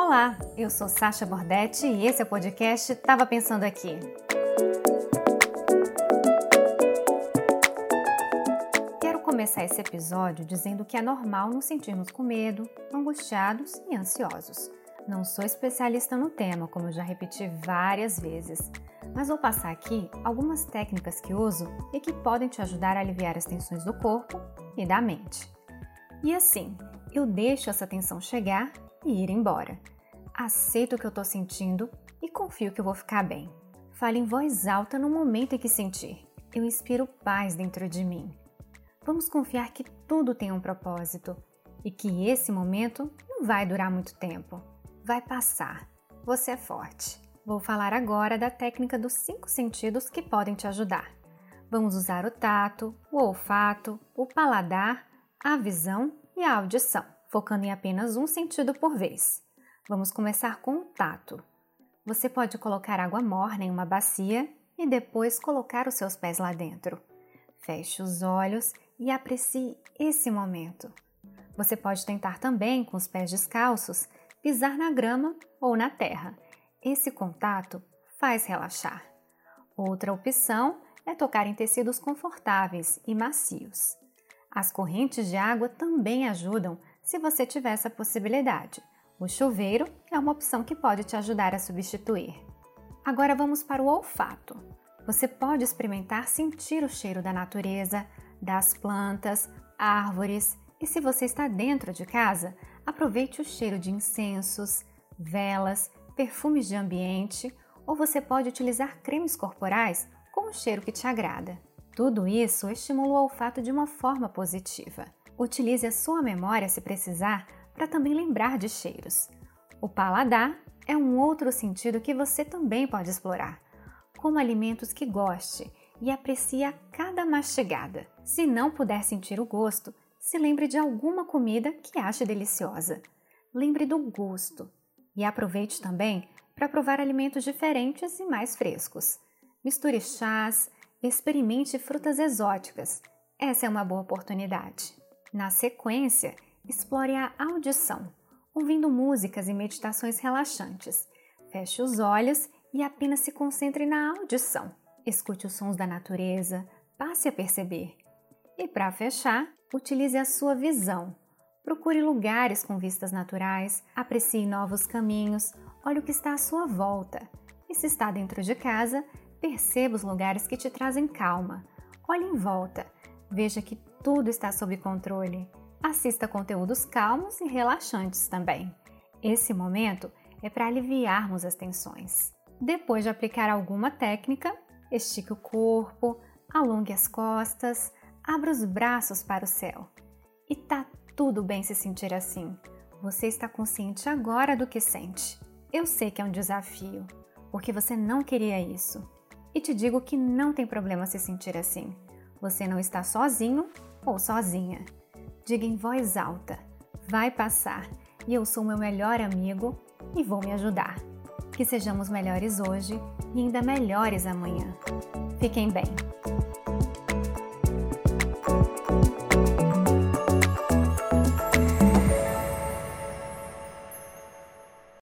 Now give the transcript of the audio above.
Olá, eu sou Sasha Bordetti e esse é o podcast Tava Pensando Aqui. Quero começar esse episódio dizendo que é normal nos sentirmos com medo, angustiados e ansiosos. Não sou especialista no tema, como já repeti várias vezes, mas vou passar aqui algumas técnicas que uso e que podem te ajudar a aliviar as tensões do corpo e da mente. E assim, eu deixo essa tensão chegar e ir embora. Aceito o que eu estou sentindo e confio que eu vou ficar bem. Fale em voz alta no momento em que sentir. Eu inspiro paz dentro de mim. Vamos confiar que tudo tem um propósito e que esse momento não vai durar muito tempo. Vai passar. Você é forte. Vou falar agora da técnica dos cinco sentidos que podem te ajudar. Vamos usar o tato, o olfato, o paladar, a visão e a audição focando em apenas um sentido por vez. Vamos começar com o tato. Você pode colocar água morna em uma bacia e depois colocar os seus pés lá dentro. Feche os olhos e aprecie esse momento. Você pode tentar também, com os pés descalços, pisar na grama ou na terra. Esse contato faz relaxar. Outra opção é tocar em tecidos confortáveis e macios. As correntes de água também ajudam se você tiver essa possibilidade. O chuveiro é uma opção que pode te ajudar a substituir. Agora vamos para o olfato. Você pode experimentar sentir o cheiro da natureza, das plantas, árvores e se você está dentro de casa, aproveite o cheiro de incensos, velas, perfumes de ambiente ou você pode utilizar cremes corporais com o cheiro que te agrada. Tudo isso estimula o olfato de uma forma positiva. Utilize a sua memória se precisar para também lembrar de cheiros. O paladar é um outro sentido que você também pode explorar. Como alimentos que goste e aprecie a cada mastigada. Se não puder sentir o gosto, se lembre de alguma comida que ache deliciosa. Lembre do gosto e aproveite também para provar alimentos diferentes e mais frescos. Misture chás, experimente frutas exóticas. Essa é uma boa oportunidade. Na sequência, explore a audição, ouvindo músicas e meditações relaxantes. Feche os olhos e apenas se concentre na audição. Escute os sons da natureza, passe a perceber. E para fechar, utilize a sua visão. Procure lugares com vistas naturais, aprecie novos caminhos, olhe o que está à sua volta. E se está dentro de casa, perceba os lugares que te trazem calma. Olhe em volta Veja que tudo está sob controle. Assista conteúdos calmos e relaxantes também. Esse momento é para aliviarmos as tensões. Depois de aplicar alguma técnica, estique o corpo, alongue as costas, abra os braços para o céu. E tá tudo bem se sentir assim. Você está consciente agora do que sente. Eu sei que é um desafio, porque você não queria isso. E te digo que não tem problema se sentir assim. Você não está sozinho ou sozinha. Diga em voz alta: vai passar e eu sou meu melhor amigo e vou me ajudar. Que sejamos melhores hoje e ainda melhores amanhã. Fiquem bem.